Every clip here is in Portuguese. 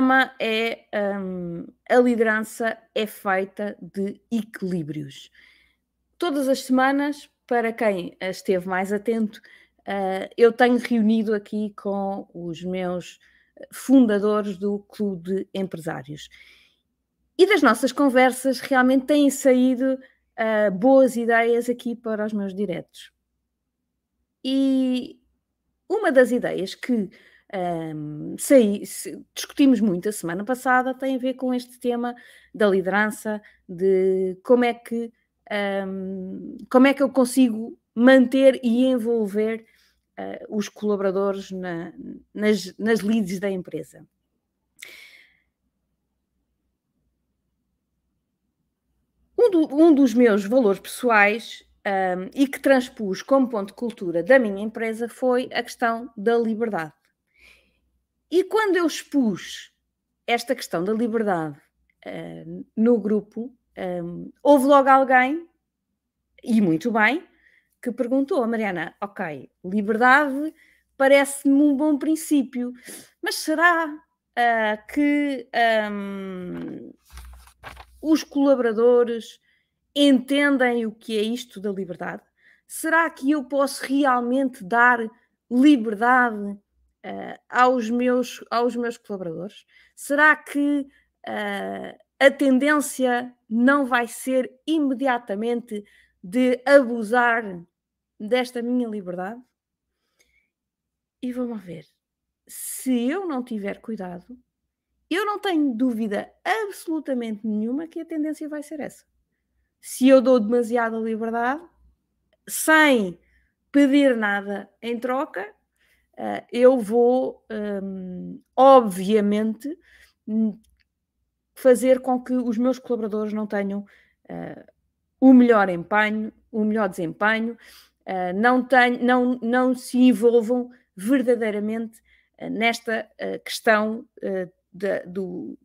tema é um, a liderança é feita de equilíbrios. Todas as semanas, para quem esteve mais atento, uh, eu tenho reunido aqui com os meus fundadores do Clube de Empresários. E das nossas conversas realmente têm saído uh, boas ideias aqui para os meus diretos. E uma das ideias que um, discutimos muito a semana passada, tem a ver com este tema da liderança, de como é que, um, como é que eu consigo manter e envolver uh, os colaboradores na, nas, nas leads da empresa. Um, do, um dos meus valores pessoais um, e que transpus como ponto de cultura da minha empresa foi a questão da liberdade. E quando eu expus esta questão da liberdade uh, no grupo, um, houve logo alguém, e muito bem, que perguntou a Mariana: Ok, liberdade parece-me um bom princípio, mas será uh, que um, os colaboradores entendem o que é isto da liberdade? Será que eu posso realmente dar liberdade uh, aos, meus, aos meus colaboradores? Será que uh, a tendência não vai ser imediatamente de abusar desta minha liberdade? E vamos ver. Se eu não tiver cuidado, eu não tenho dúvida absolutamente nenhuma que a tendência vai ser essa. Se eu dou demasiada liberdade, sem pedir nada em troca, uh, eu vou, um, obviamente, hum, fazer com que os meus colaboradores não tenham uh, o melhor empenho, o melhor desempenho, uh, não, tenham, não, não se envolvam verdadeiramente nesta questão da, do,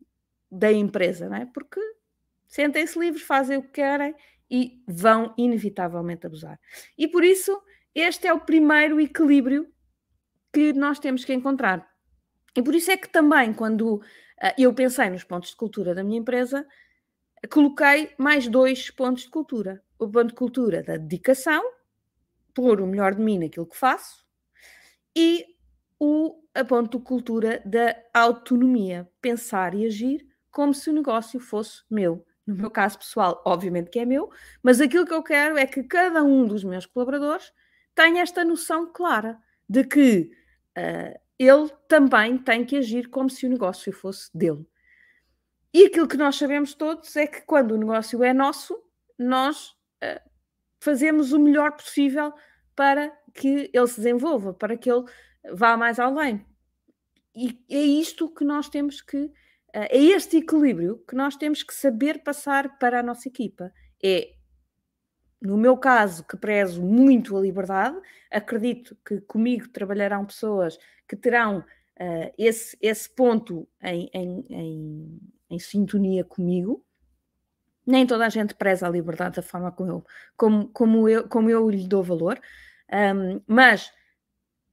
da empresa, não é? Porque sentem-se livres, fazem o que querem e vão inevitavelmente abusar. E por isso, este é o primeiro equilíbrio que nós temos que encontrar. E por isso é que também, quando uh, eu pensei nos pontos de cultura da minha empresa, coloquei mais dois pontos de cultura. O ponto de cultura da dedicação, pôr o melhor de mim naquilo que faço, e o a ponto de cultura da autonomia, pensar e agir como se o negócio fosse meu. No meu caso pessoal, obviamente que é meu, mas aquilo que eu quero é que cada um dos meus colaboradores tenha esta noção clara de que uh, ele também tem que agir como se o negócio fosse dele. E aquilo que nós sabemos todos é que quando o negócio é nosso, nós uh, fazemos o melhor possível para que ele se desenvolva, para que ele vá mais além. E é isto que nós temos que, uh, é este equilíbrio que nós temos que saber passar para a nossa equipa. É no meu caso, que prezo muito a liberdade, acredito que comigo trabalharão pessoas que terão uh, esse, esse ponto em, em, em, em, sintonia comigo. Nem toda a gente preza a liberdade da forma como eu, como, como eu, como eu lhe dou valor, um, mas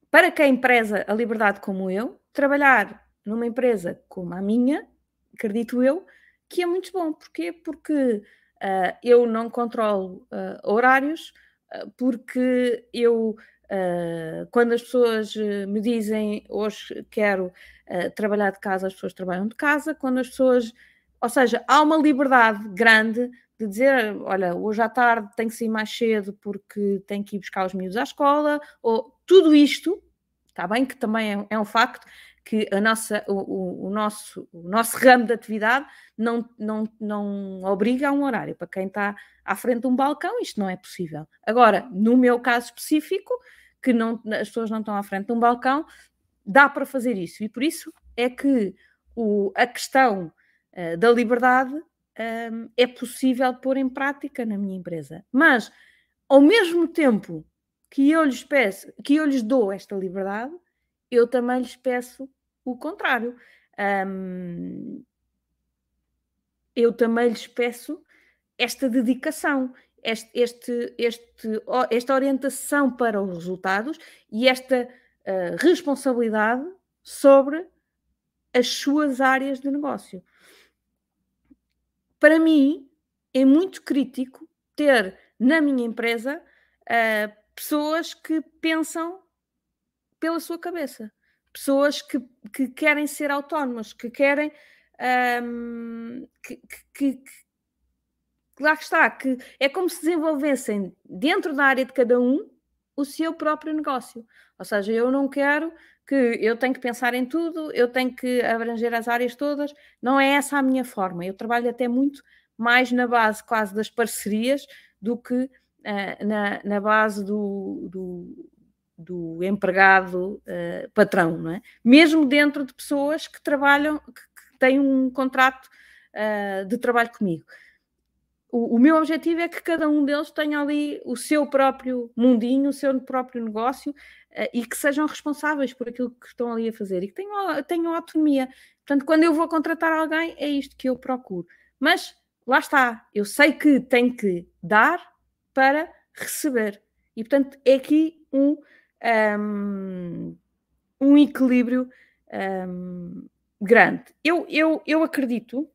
para quem preza a liberdade como eu, trabalhar numa empresa como a minha, acredito eu, que é muito bom. Porquê? Porque Uh, eu não controlo uh, horários, uh, porque eu, quando as pessoas me dizem hoje quero trabalhar de casa, as pessoas trabalham de casa. Quando as pessoas, ou seja, há uma liberdade grande de dizer: olha, hoje à tarde tenho que sair mais cedo porque tenho que ir buscar os miúdos à escola, ou tudo isto, está bem que também é, é um facto, que a nossa, o, o, nosso, o nosso ramo de atividade não, não, não obriga a um horário. Para quem está à frente de um balcão, isto não é possível. Agora, no meu caso específico, que não, as pessoas não estão à frente de um balcão, dá para fazer isso. E por isso é que o, a questão uh, da liberdade um, é possível pôr em prática na minha empresa. Mas, ao mesmo tempo que eu lhes peço, que eu lhes dou esta liberdade, eu também lhes peço o contrário. Um, eu também lhes peço esta dedicação, este, este, este, esta orientação para os resultados e esta uh, responsabilidade sobre as suas áreas de negócio. Para mim, é muito crítico ter na minha empresa uh, pessoas que pensam pela sua cabeça, pessoas que, que querem ser autónomas, que querem um, que, que, que, lá está, que é como se desenvolvessem dentro da área de cada um o seu próprio negócio. Ou seja, eu não quero que eu tenho que pensar em tudo, eu tenho que abranger as áreas todas. Não é essa a minha forma. Eu trabalho até muito mais na base quase das parcerias do que uh, na, na, base do, do, do empregado uh, patrão, não é? Mesmo dentro de pessoas que trabalham, que, têm um contrato uh, de trabalho comigo o, o, meu objetivo é que cada um deles tenha ali o seu próprio mundinho, o seu próprio negócio uh, e que sejam responsáveis por aquilo que estão ali a fazer e que tenham, tenham autonomia. Portanto, quando eu vou contratar alguém, é isto que eu procuro. Mas lá está, eu sei que tenho que dar para receber. E portanto, é aqui um, um, um equilíbrio um, grande. Eu, eu, eu acredito,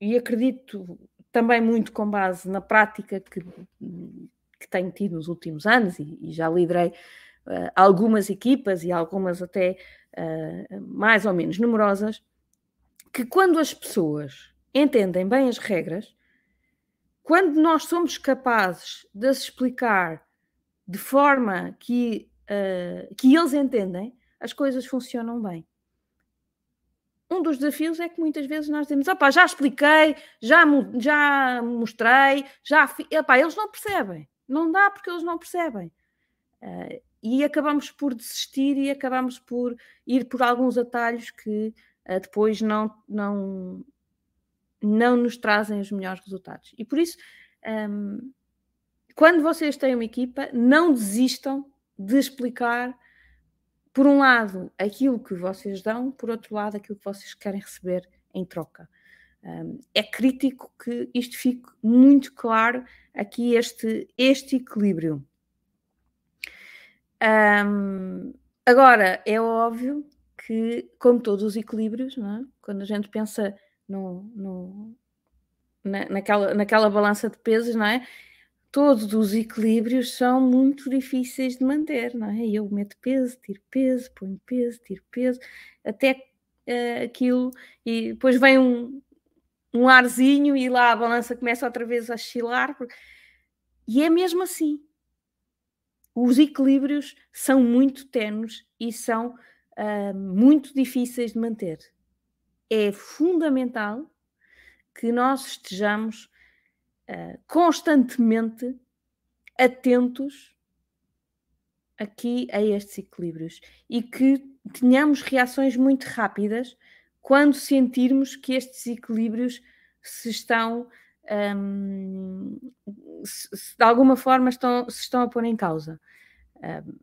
e acredito também muito com base na prática que, que tenho tido nos últimos anos e, e já liderei uh, algumas equipas e algumas até uh, mais ou menos numerosas, que quando as pessoas entendem bem as regras, quando nós somos capazes de as explicar de forma que, uh, que eles entendem, as coisas funcionam bem um dos desafios é que muitas vezes nós dizemos, opá, já expliquei, já, já mostrei, já epá, eles não percebem. Não dá porque eles não percebem. Uh, e acabamos por desistir e acabamos por ir por alguns atalhos que uh, depois não, não, não nos trazem os melhores resultados. E por isso, um, quando vocês têm uma equipa, não desistam de explicar por um lado, aquilo que vocês dão, por outro lado, aquilo que vocês querem receber em troca. É crítico que isto fique muito claro aqui, este, este equilíbrio. Um, agora, é óbvio que, como todos os equilíbrios, é? quando a gente pensa no, no, na, naquela, naquela balança de pesos, não é? Todos os equilíbrios são muito difíceis de manter, não é? Eu meto peso, tiro peso, ponho peso, tiro peso, até uh, aquilo, e depois vem um, um arzinho e lá a balança começa outra vez a oscilar, e é mesmo assim. Os equilíbrios são muito tenues e são uh, muito difíceis de manter. É fundamental que nós estejamos constantemente atentos aqui a estes equilíbrios e que tenhamos reações muito rápidas quando sentirmos que estes equilíbrios se estão um, se, se de alguma forma estão, se estão a pôr em causa. Um,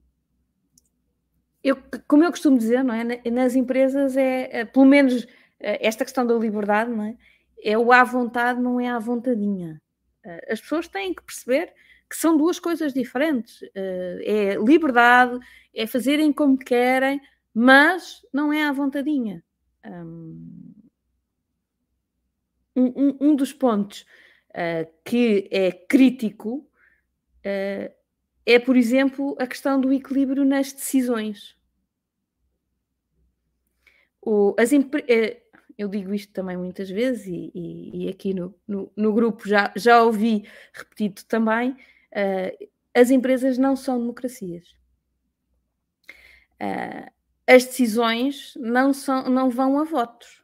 eu, como eu costumo dizer, não é? nas empresas é, é pelo menos eh, esta questão da liberdade, não é? é o à vontade, não é à vontadinha. Eh, as pessoas têm que perceber que são duas coisas diferentes. Eh, é liberdade, é fazerem como querem, mas não é à vontadinha. Um, um dos pontos uh, que é crítico uh, é, por exemplo, a questão do equilíbrio nas decisões. O, as, eu digo isto também muitas vezes e, e, e aqui no, no, no, grupo já, já ouvi repetido também, uh, as empresas não são democracias. Uh, as decisões não, são, não vão a votos.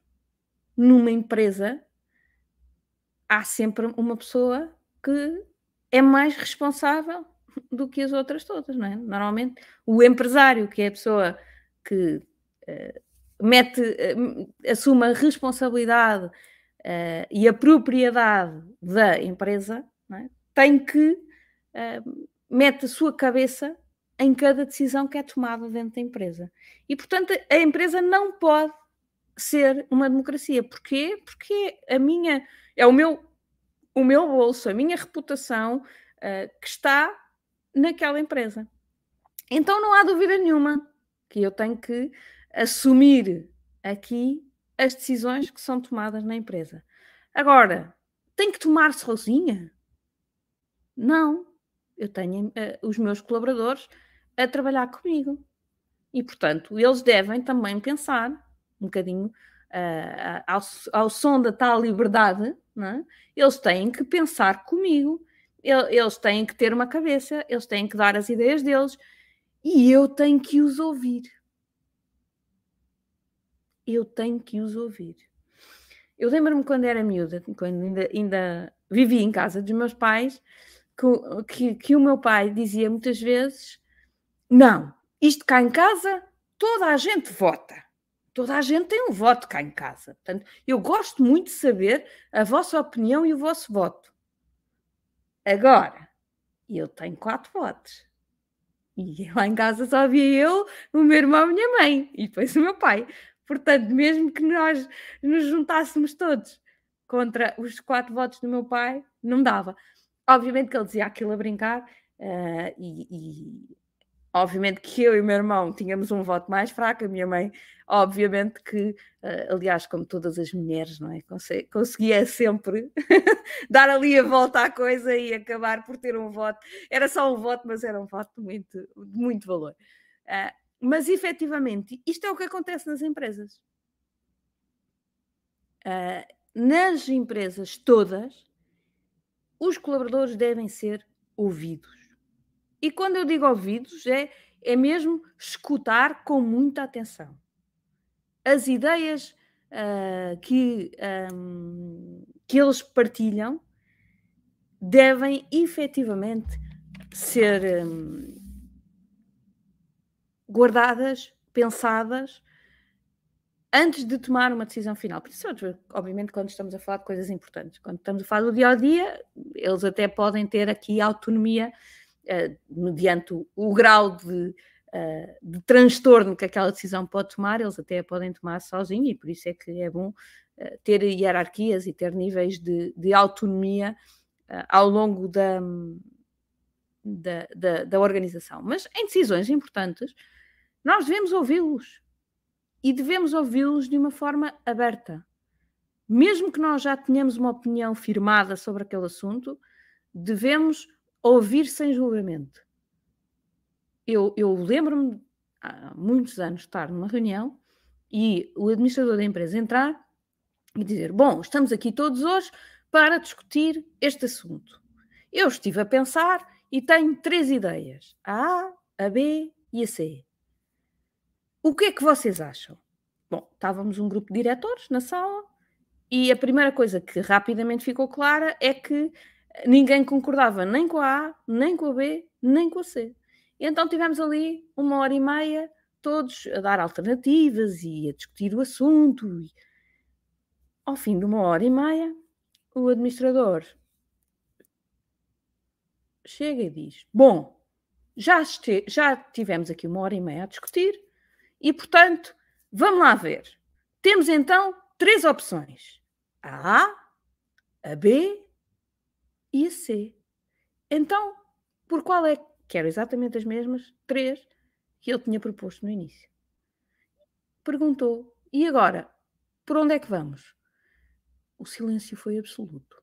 Numa empresa há sempre uma pessoa que é mais responsável do que as outras todas, não é? Normalmente o empresário, que é a pessoa que uh, mete, eh, assume a responsabilidade uh, e a propriedade da empresa, é? tem que uh, mete a sua cabeça em cada decisão que é tomada dentro da empresa. E, portanto, a empresa não pode ser uma democracia. Porquê? Porque a minha, é o meu, o meu bolso, a minha reputação uh, que está naquela empresa. Então não há dúvida nenhuma que eu tenho que assumir aqui as decisões que são tomadas na empresa. Agora, tem que tomar sozinha? Não. Eu tenho uh, os meus colaboradores a trabalhar comigo. E, portanto, eles devem também pensar um bocadinho uh, ao, ao, som da tal liberdade, é? eles têm que pensar comigo, eles têm que ter uma cabeça, eles têm que dar as ideias deles e eu tenho que os ouvir. Eu tenho que os ouvir. Eu lembro-me quando era miúda, quando ainda, ainda vivia em casa dos meus pais, que, que, que o meu pai dizia muitas vezes: Não, isto cá em casa toda a gente vota. Toda a gente tem um voto cá em casa. Portanto, eu gosto muito de saber a vossa opinião e o vosso voto. Agora, eu tenho quatro votos. E lá em casa só havia eu, o meu irmão e a minha mãe. E depois o meu pai. Portanto, mesmo que nós nos juntássemos todos contra os quatro votos do meu pai, não dava. Obviamente que ele dizia aquilo a brincar, uh, e, e, obviamente que eu e o meu irmão tínhamos um voto mais fraco, a minha mãe, obviamente que, uh, aliás, como todas as mulheres, não é? conseguia sempre dar ali a volta à coisa e acabar por ter um voto. Era só um voto, mas era um voto de muito, muito valor. Uh, mas efetivamente, isto é o que acontece nas empresas. Uh, nas empresas todas, os colaboradores devem ser ouvidos. E quando eu digo ouvidos, é, é mesmo escutar com muita atenção. As ideias uh, que, um, que eles partilham devem efetivamente ser um, guardadas, pensadas, antes de tomar uma decisão final. Principalmente, obviamente, quando estamos a falar de coisas importantes. Quando estamos a falar do dia a dia, eles até podem ter aqui autonomia uh, mediante o, o grau de, uh, de, transtorno que aquela decisão pode tomar, eles até a podem tomar sozinhos, e por isso é que é bom uh, ter hierarquias e ter níveis de, de autonomia ao longo da, da, da, da organização. Mas em decisões importantes, nós devemos ouvi-los e devemos ouvi-los de uma forma aberta. Mesmo que nós já tenhamos uma opinião firmada sobre aquele assunto, devemos ouvir sem julgamento. Eu, eu lembro-me há muitos anos de estar numa reunião e o administrador da empresa entrar e dizer: Bom, estamos aqui todos hoje para discutir este assunto. Eu estive a pensar e tenho três ideias: a A, a B e a C. O que é que vocês acham? Bom, estávamos um grupo de diretores na sala e a primeira coisa que rapidamente ficou clara é que ninguém concordava nem com a A, nem com a B, nem com a C. E então tivemos ali uma hora e meia, todos a dar alternativas e a discutir o assunto. E, ao fim de uma hora e meia, o administrador chega e diz: Bom, já, este, já tivemos aqui uma hora e meia a discutir e, portanto, vamos lá ver. Temos então três opções: a A, a B e a C. Então, por qual é que eram exatamente as mesmas, três, que ele tinha proposto no início? Perguntou: e agora? Por onde é que vamos? O silêncio foi absoluto.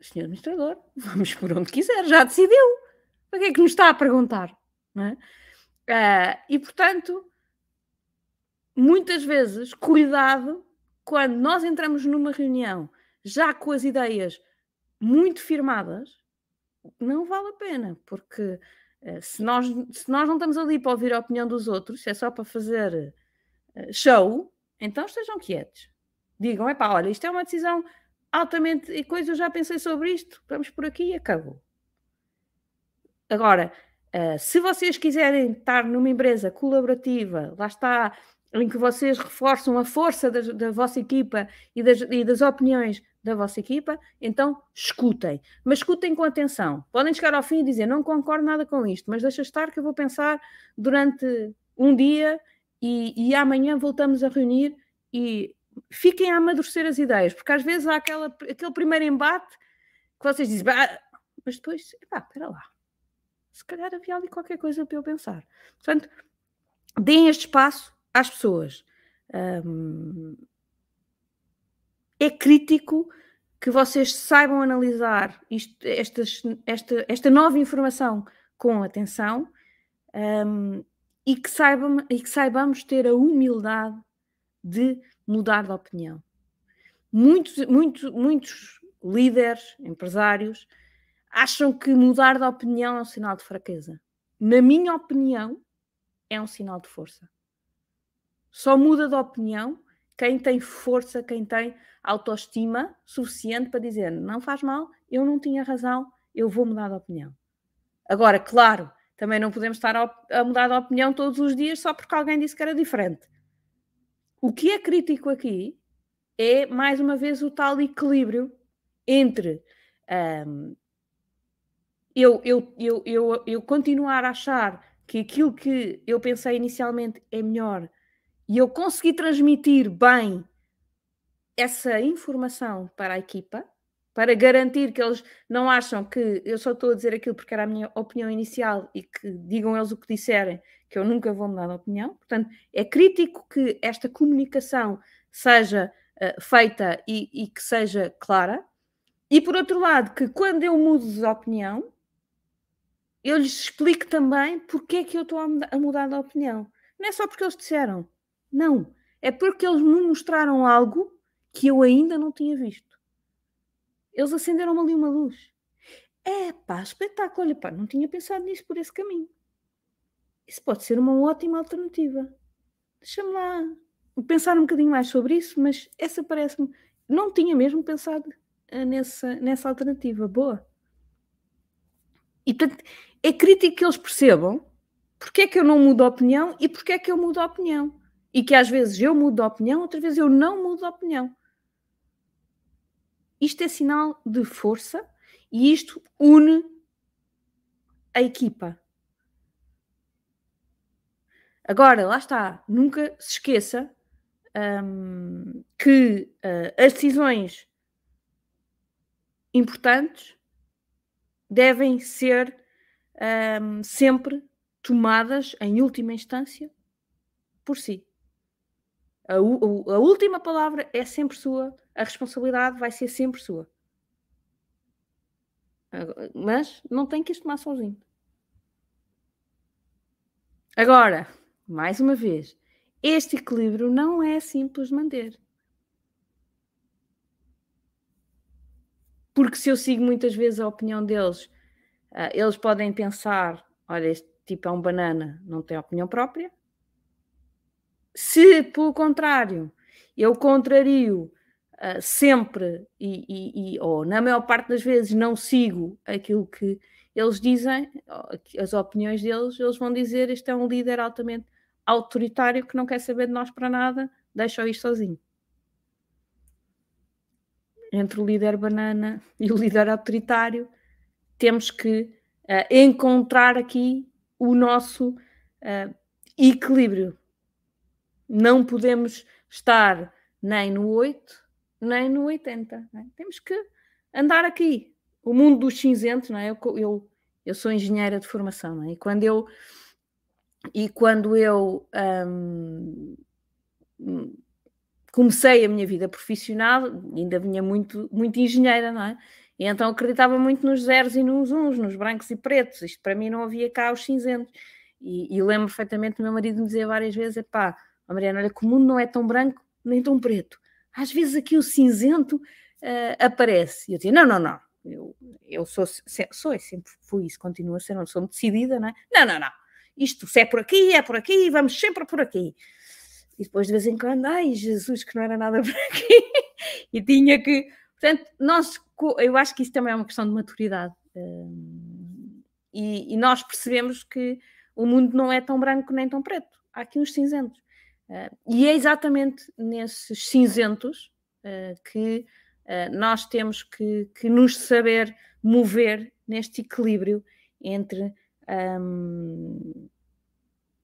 Senhor Administrador, vamos por onde quiser, já decidiu. Para que é que nos está a perguntar? É? Uh, e portanto, muitas vezes, cuidado quando nós entramos numa reunião já com as ideias muito firmadas, não vale a pena, porque uh, se, nós, se nós não estamos ali para ouvir a opinião dos outros, se é só para fazer uh, show, então estejam quietos. Digam, é pá, olha, isto é uma decisão altamente. E coisa, eu já pensei sobre isto, vamos por aqui e acabou. Agora, uh, se vocês quiserem estar numa empresa colaborativa, lá está, em que vocês reforçam a força da, da vossa equipa e das, e das opiniões da vossa equipa, então escutem. Mas escutem com atenção. Podem chegar ao fim e dizer: Não concordo nada com isto, mas deixa estar que eu vou pensar durante um dia e, e amanhã voltamos a reunir e fiquem a amadurecer as ideias, porque às vezes há aquela, aquele primeiro embate que vocês dizem, mas depois, epá, espera lá, se calhar havia ali qualquer coisa para eu pensar. Portanto, deem este espaço às pessoas. Um, é crítico que vocês saibam analisar isto, estas, esta, esta nova informação com atenção um, e, que saibam, e que saibamos ter a humildade de mudar de opinião. Muitos, muitos, muitos líderes, empresários, acham que mudar de opinião é um sinal de fraqueza. Na minha opinião, é um sinal de força. Só muda de opinião quem tem força, quem tem autoestima suficiente para dizer não faz mal, eu não tinha razão, eu vou mudar de opinião. Agora, claro, também não podemos estar a mudar de opinião todos os dias só porque alguém disse que era diferente. O que é crítico aqui é, mais uma vez, o tal equilíbrio entre um, eu, eu, eu, eu, eu continuar a achar que aquilo que eu pensei inicialmente é melhor e eu consegui transmitir bem essa informação para a equipa, para garantir que eles não acham que eu só estou a dizer aquilo porque era a minha opinião inicial e que digam eles o que disserem, que eu nunca vou mudar de opinião. Portanto, é crítico que esta comunicação seja uh, feita e, e que seja clara. E por outro lado, que quando eu mudo de opinião, eu lhes explico também porque é que eu estou a mudar de opinião. Não é só porque eles disseram. Não. É porque eles me mostraram algo que eu ainda não tinha visto. Eles acenderam ali uma luz. É pá, espetáculo. Olha, pá, não tinha pensado nisso por esse caminho. Isso pode ser uma ótima alternativa. Deixa-me lá pensar um bocadinho mais sobre isso, mas essa parece-me. Não tinha mesmo pensado eh, nessa, nessa alternativa. Boa. E portanto, é crítico que eles percebam porque é que eu não mudo a opinião e porque é que eu mudo a opinião. E que às vezes eu mudo a opinião, outras vezes eu não mudo a opinião. Isto é sinal de força e isto une a equipa. Agora, lá está, nunca se esqueça um, que uh, as decisões importantes devem ser um, sempre tomadas, em última instância, por si. A, a, última palavra é sempre sua, a responsabilidade vai ser sempre sua. Mas não tem que as tomar sozinho. Agora, mais uma vez, este equilíbrio não é simples manter. Porque se eu sigo muitas vezes a opinião deles Uh, eles podem pensar: olha, este tipo é um banana, não tem opinião própria. Se, pelo contrário, eu contrario uh, sempre e, e, e, ou na maior parte das vezes não sigo aquilo que eles dizem, as opiniões deles, eles vão dizer: este é um líder altamente autoritário que não quer saber de nós para nada, deixa-o ir sozinho. Entre o líder banana e o líder autoritário, temos que uh, encontrar aqui o nosso uh, equilíbrio. Não podemos estar nem no 8, nem no 80. É? Temos que andar aqui. O mundo dos cinzentos, não é? Eu, eu, eu sou engenheira de formação, é? E quando eu, e quando eu um, comecei a minha vida profissional, ainda vinha muito, muito engenheira, não é? E então acreditava muito nos zeros e nos uns, nos brancos e pretos. Isto para mim não havia cá os cinzentos. E, e lembro perfeitamente do meu marido me dizer várias vezes: pá, Mariana, olha que o mundo não é tão branco nem tão preto. Às vezes aqui o cinzento uh, aparece. E eu dizia: não, não, não. Eu, eu sou, sou, eu sempre fui isso, continuo a ser, não sou decidida, não é? Não, não, não. Isto se é por aqui, é por aqui, vamos sempre por aqui. E depois de vez em quando, ai Jesus, que não era nada por aqui. e tinha que. Portanto, nós eu acho que isso também é uma questão de maturidade. Uh, e, e, nós percebemos que o mundo não é tão branco nem tão preto. Há aqui uns cinzentos. Uh, e é exatamente nesses cinzentos uh, que nós temos que, que, nos saber mover neste equilíbrio entre, um,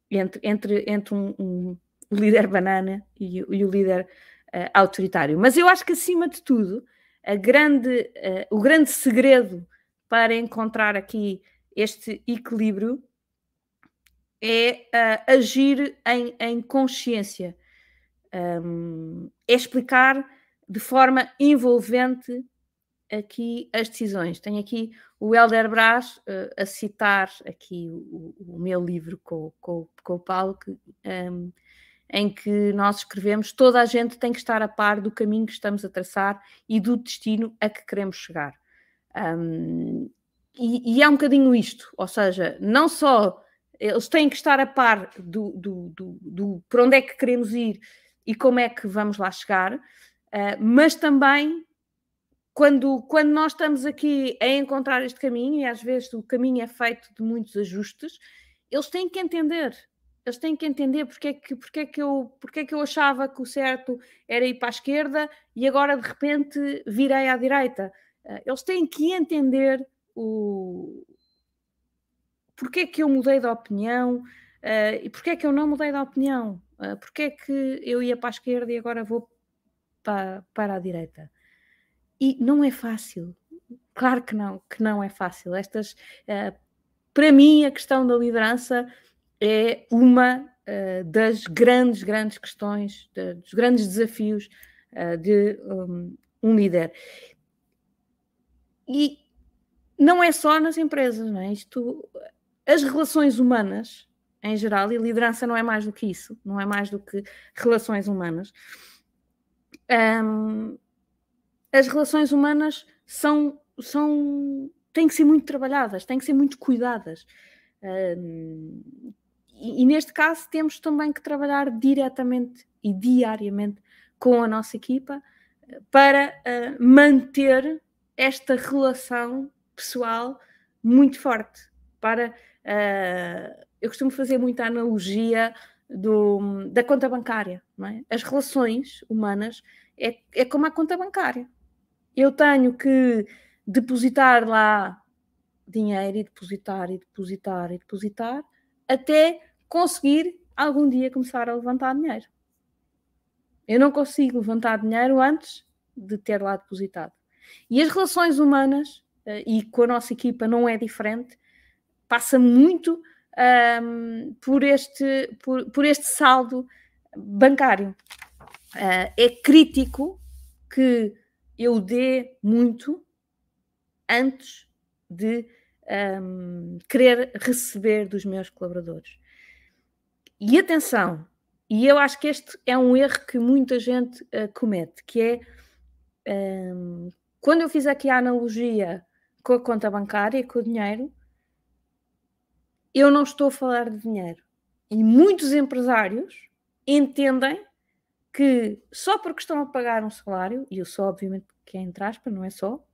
entre, entre, entre um, um, líder banana e, e o líder autoritário. Mas eu acho que, acima de tudo, grande, uh, o grande segredo para encontrar aqui este equilíbrio é uh, agir em, em consciência, um, é explicar de forma envolvente aqui as decisões. Tenho aqui o Helder Brás uh, a citar aqui o, o meu livro com, com, com o Paulo, que, um, em que nós escrevemos toda a gente tem que estar a par do caminho que estamos a traçar e do destino a que queremos chegar. Um, e, e, é um bocadinho isto, ou seja, não só eles têm que estar a par do, do, do, do para onde é que queremos ir e como é que vamos lá chegar, uh, mas também quando, quando nós estamos aqui a encontrar este caminho, e às vezes o caminho é feito de muitos ajustes, eles têm que entender. Eles têm que entender porque é que, porque é que, eu, porque é que eu achava que o certo era ir para a esquerda e agora de repente virei à direita. Eh, eles têm que entender o porque é que eu mudei de opinião uh, e porque é que eu não mudei de opinião. Uh, porque é que eu ia para a esquerda e agora vou para, para a direita. E não é fácil. Claro que não, que não é fácil. Estas, uh, para mim, a questão da liderança é uma uh, das grandes, grandes questões, de, dos grandes desafios uh, de um, um, líder. E não é só nas empresas, não é? Isto, as relações humanas, em geral, e liderança não é mais do que isso, não é mais do que relações humanas. Um, as relações humanas são, são têm que ser muito trabalhadas, têm que ser muito cuidadas. Um, e, neste caso temos também que trabalhar diretamente e diariamente com a nossa equipa eh, para uh, manter esta relação pessoal muito forte. Para uh, eu costumo fazer muita analogia do, da conta bancária. É? As relações humanas é, é como a conta bancária eu tenho que depositar lá dinheiro e depositar e depositar e depositar até conseguir algum dia começar a levantar dinheiro. Eu não consigo levantar dinheiro antes de ter lá depositado. E as relações humanas, eh, e com a nossa equipa não é diferente, passa muito um, por, este, por, por, este saldo bancário. Uh, é crítico que eu dê muito antes de um, querer receber dos meus colaboradores. E atenção, e eu acho que este é um erro que muita gente uh, comete, que é um, quando eu fiz aqui a analogia com a conta bancária, e com o dinheiro, eu não estou a falar de dinheiro. E muitos empresários entendem que só porque estão a pagar um salário, e eu sou obviamente que é entre aspas, não é só,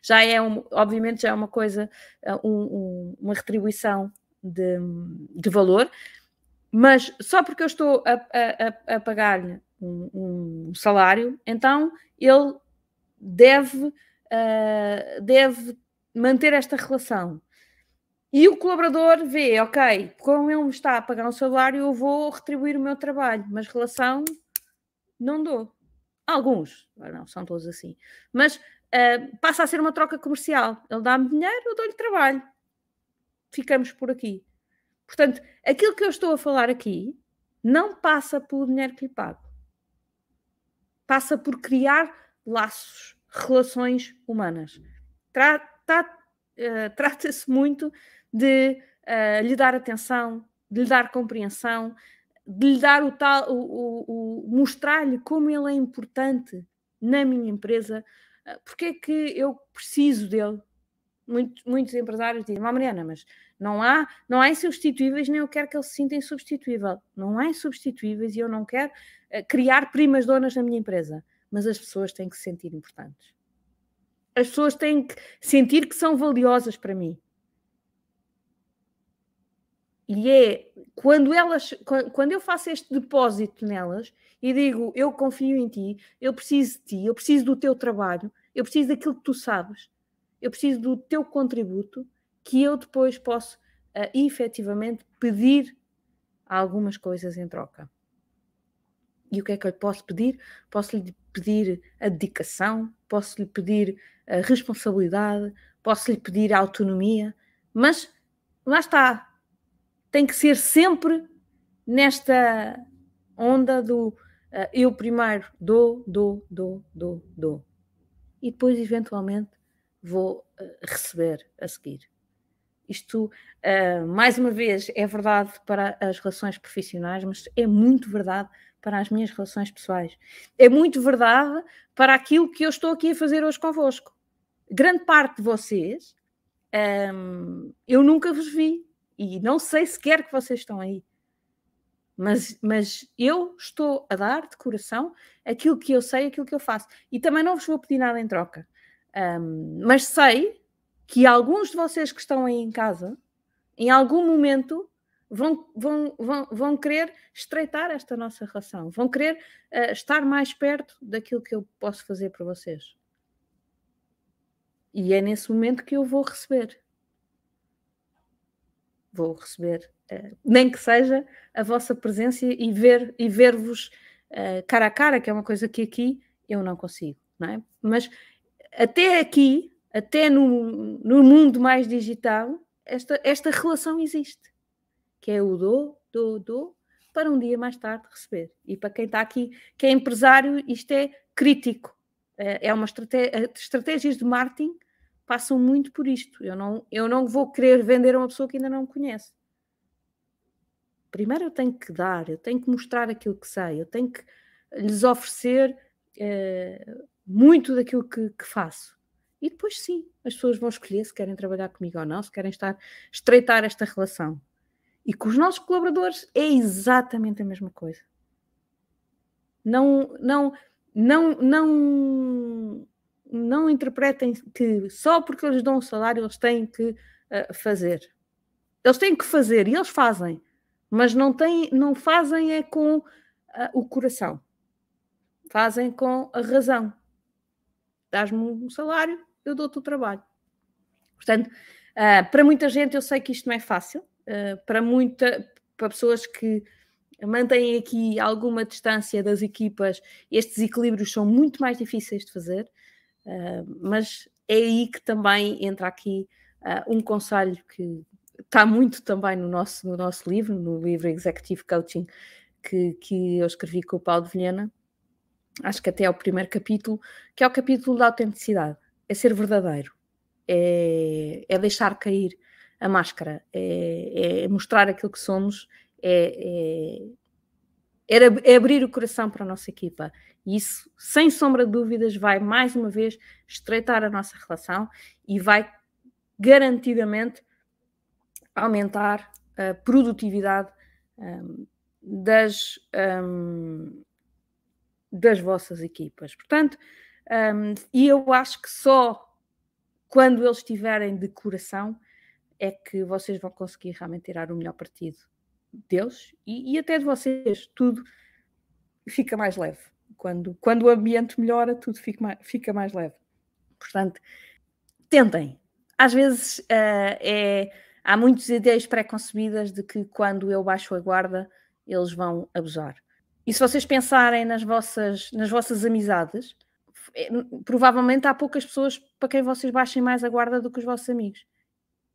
já é, um, obviamente, já é uma coisa, um, um, uma retribuição de, de, valor, mas só porque eu estou a, a, a pagar-lhe um, um, salário, então ele deve, uh, deve manter esta relação. E o colaborador vê, ok, como ele me está a pagar um salário, eu vou retribuir o meu trabalho, mas relação não dou. Alguns, não são todos assim, mas uh, passa a ser uma troca comercial. Ele dá-me dinheiro, eu dou-lhe trabalho. Ficamos por aqui. Portanto, aquilo que eu estou a falar aqui não passa pelo dinheiro que lhe pago. Passa por criar laços, relações humanas. Tra tra uh, Trata-se muito de uh, lhe dar atenção, de lhe dar compreensão, de lhe dar o tal, o, o, o mostrar-lhe como ele é importante na minha empresa, ah, porque é que eu preciso dele. Muitos, muitos empresários dizem, oh, Mariana, mas não há, não há insubstituíveis, nem eu quero que ele se sinta insubstituível. Não há insubstituíveis e eu não quero uh, criar primas donas na minha empresa. Mas as pessoas têm que se sentir importantes. As pessoas têm que sentir que são valiosas para mim. E é quando elas, quando eu faço este depósito nelas e digo eu confio em ti, eu preciso de ti, eu preciso do teu trabalho, eu preciso daquilo que tu sabes, eu preciso do teu contributo, que eu depois posso uh, efetivamente pedir algumas coisas em troca. E o que é que eu lhe posso pedir? Posso lhe pedir a dedicação, posso lhe pedir a responsabilidade, posso lhe pedir a autonomia, mas lá está, tem que ser sempre nesta onda do uh, eu primeiro dou, dou, dou, dou, dou. E depois, eventualmente, vou uh, receber a seguir. Isto, uh, mais uma vez, é verdade para as relações profissionais, mas é muito verdade para as minhas relações pessoais. É muito verdade para aquilo que eu estou aqui a fazer hoje convosco. Grande parte de vocês, um, eu nunca vos vi e não sei sequer que vocês estão aí. Mas, mas eu estou a dar de coração aquilo que eu sei, aquilo que eu faço. E também não vos vou pedir nada em troca. Um, mas sei que alguns de vocês que estão aí em casa, em algum momento, vão, vão, vão, vão querer estreitar esta nossa relação, vão querer uh, estar mais perto daquilo que eu posso fazer para vocês. E é nesse momento que eu vou receber. Vou receber, uh, nem que seja a vossa presença e ver e ver-vos uh, cara a cara, que é uma coisa que aqui eu não consigo, não é? Mas até aqui, até no, no mundo mais digital, esta, esta relação existe que é o do, do, do, para um dia mais tarde receber. E para quem está aqui, que é empresário, isto é crítico. É, é uma estratégia, estratégias de marketing passam muito por isto. Eu não, eu não vou querer vender a uma pessoa que ainda não me conhece. Primeiro eu tenho que dar, eu tenho que mostrar aquilo que sei, eu tenho que lhes oferecer é, muito daquilo que, que faço. E depois sim, as pessoas vão escolher se querem trabalhar comigo ou não, se querem estar estreitar esta relação. E com os nossos colaboradores é exatamente a mesma coisa. Não, não, não, não, não interpretem que só porque eles dão um salário eles têm que uh, fazer. Eles têm que fazer e eles fazem, mas não, têm, não fazem é com uh, o coração. Fazem com a razão. Dás-me um salário, eu dou-te o trabalho. Portanto, uh, para muita gente eu sei que isto não é fácil, uh, para muita, para pessoas que mantêm aqui alguma distância das equipas, estes equilíbrios são muito mais difíceis de fazer, uh, mas é aí que também entra aqui um conselho que está muito também no nosso, no nosso livro, no livro Executive Coaching, que, que eu escrevi com o Paulo de Vilhena, acho que até é o primeiro capítulo, que é o capítulo da autenticidade, é ser verdadeiro, é, é deixar cair a máscara, é, é mostrar aquilo que somos, é, é, é, abrir o coração para a nossa equipa. E isso, sem sombra de dúvidas, vai mais uma vez estreitar a nossa relação e vai garantidamente aumentar a produtividade um, das, um, das vossas equipas. Portanto, um, e eu acho que só quando eles estiverem de coração é que vocês vão conseguir realmente tirar o melhor partido deles e, e até de vocês. Tudo fica mais leve. Quando, quando o ambiente melhora, tudo fica mais, fica mais leve. Portanto, tentem. Às vezes uh, é, há muitas ideias pré-concebidas de que quando eu baixo a guarda, eles vão abusar. E se vocês pensarem nas vossas, nas vossas amizades, é, provavelmente há poucas pessoas para quem vocês baixem mais a guarda do que os vossos amigos.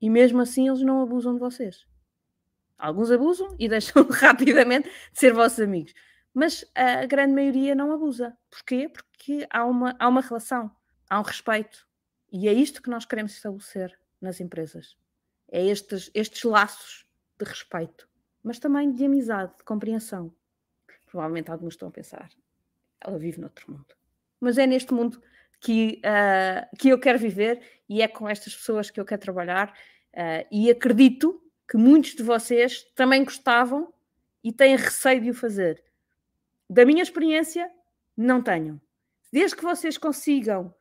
E mesmo assim eles não abusam de vocês. Alguns abusam e deixam rapidamente de ser vossos amigos. Mas a grande maioria não abusa. Porquê? Porque há uma, há uma relação, há um respeito. E é isto que nós queremos estabelecer nas empresas. É estes, estes laços de respeito, mas também de amizade, de compreensão. Provavelmente alguns estão a pensar, ela vive noutro mundo. Mas é neste mundo que, uh, que eu quero viver e é com estas pessoas que eu quero trabalhar. Uh, e acredito que muitos de vocês também gostavam e têm receio de o fazer. Da minha experiência, não tenham. Desde que vocês consigam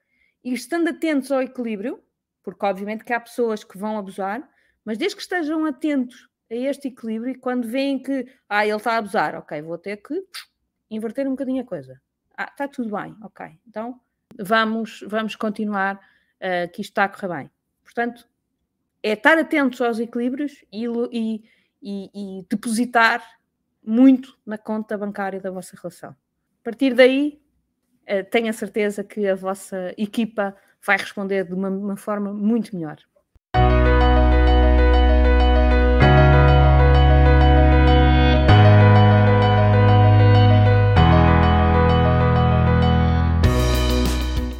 ir estando atentos ao equilíbrio, porque obviamente que há pessoas que vão abusar, mas desde que estejam atentos a este equilíbrio e quando veem que ah, ele está a abusar, ok, vou ter que inverter um bocadinho a coisa. Ah, está tudo bem, ok. Então vamos, vamos continuar uh, que isto está a correr bem. Portanto, é estar atentos aos equilíbrios e, e, e, e depositar muito na conta bancária da vossa relação. A partir daí, uh, tenho a certeza que a vossa equipa vai responder de uma, uma forma muito melhor.